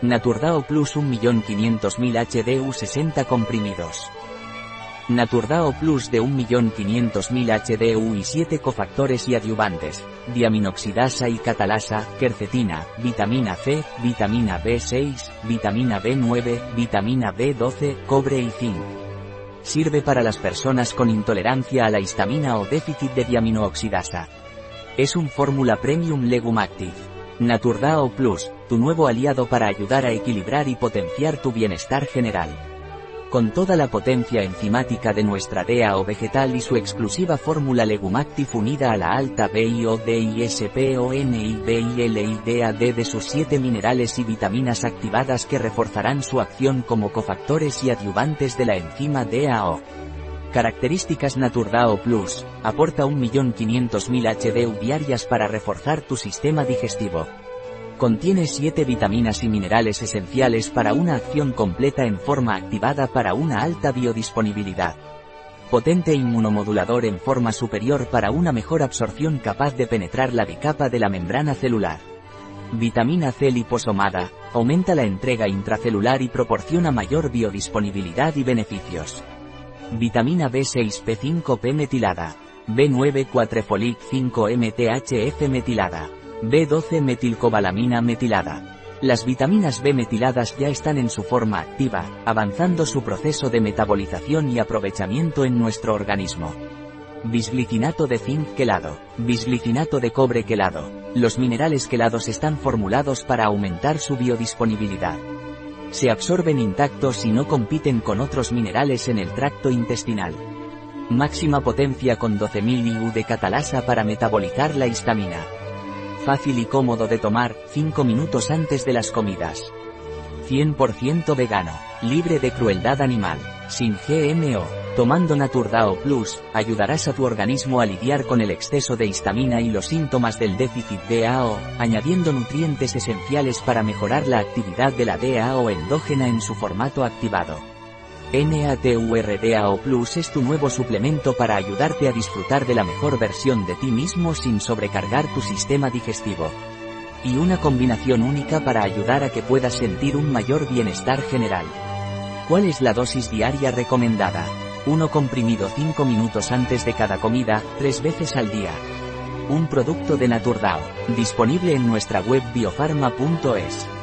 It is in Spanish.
Naturdao Plus 1.500.000 HDU 60 comprimidos. Naturdao Plus de 1.500.000 HDU y 7 cofactores y adyuvantes, diaminoxidasa y catalasa, quercetina, vitamina C, vitamina B6, vitamina B9, vitamina B12, cobre y zinc. Sirve para las personas con intolerancia a la histamina o déficit de diaminooxidasa. Es un fórmula premium Legum Active. Naturdao Plus, tu nuevo aliado para ayudar a equilibrar y potenciar tu bienestar general con toda la potencia enzimática de nuestra DEA o vegetal y su exclusiva fórmula Legumactif unida a la alta BIODISPONIBILIDAD de sus siete minerales y vitaminas activadas que reforzarán su acción como cofactores y adyuvantes de la enzima DAO. Características Naturdao Plus, aporta 1.500.000 HDU diarias para reforzar tu sistema digestivo. Contiene 7 vitaminas y minerales esenciales para una acción completa en forma activada para una alta biodisponibilidad. Potente inmunomodulador en forma superior para una mejor absorción capaz de penetrar la bicapa de la membrana celular. Vitamina C liposomada, aumenta la entrega intracelular y proporciona mayor biodisponibilidad y beneficios. Vitamina B6 P5P metilada. B9 4-folic 5 MTHF metilada. B12 metilcobalamina metilada. Las vitaminas B metiladas ya están en su forma activa, avanzando su proceso de metabolización y aprovechamiento en nuestro organismo. Bisglicinato de zinc quelado. Bisglicinato de cobre quelado. Los minerales quelados están formulados para aumentar su biodisponibilidad. Se absorben intactos y no compiten con otros minerales en el tracto intestinal. Máxima potencia con 12.000 IU de catalasa para metabolizar la histamina fácil y cómodo de tomar, 5 minutos antes de las comidas. 100% vegano, libre de crueldad animal, sin GMO. Tomando Naturdao Plus, ayudarás a tu organismo a lidiar con el exceso de histamina y los síntomas del déficit DAO, añadiendo nutrientes esenciales para mejorar la actividad de la DAO endógena en su formato activado. NATURDAO Plus es tu nuevo suplemento para ayudarte a disfrutar de la mejor versión de ti mismo sin sobrecargar tu sistema digestivo. Y una combinación única para ayudar a que puedas sentir un mayor bienestar general. ¿Cuál es la dosis diaria recomendada? Uno comprimido 5 minutos antes de cada comida, 3 veces al día. Un producto de Naturdao, disponible en nuestra web biofarma.es.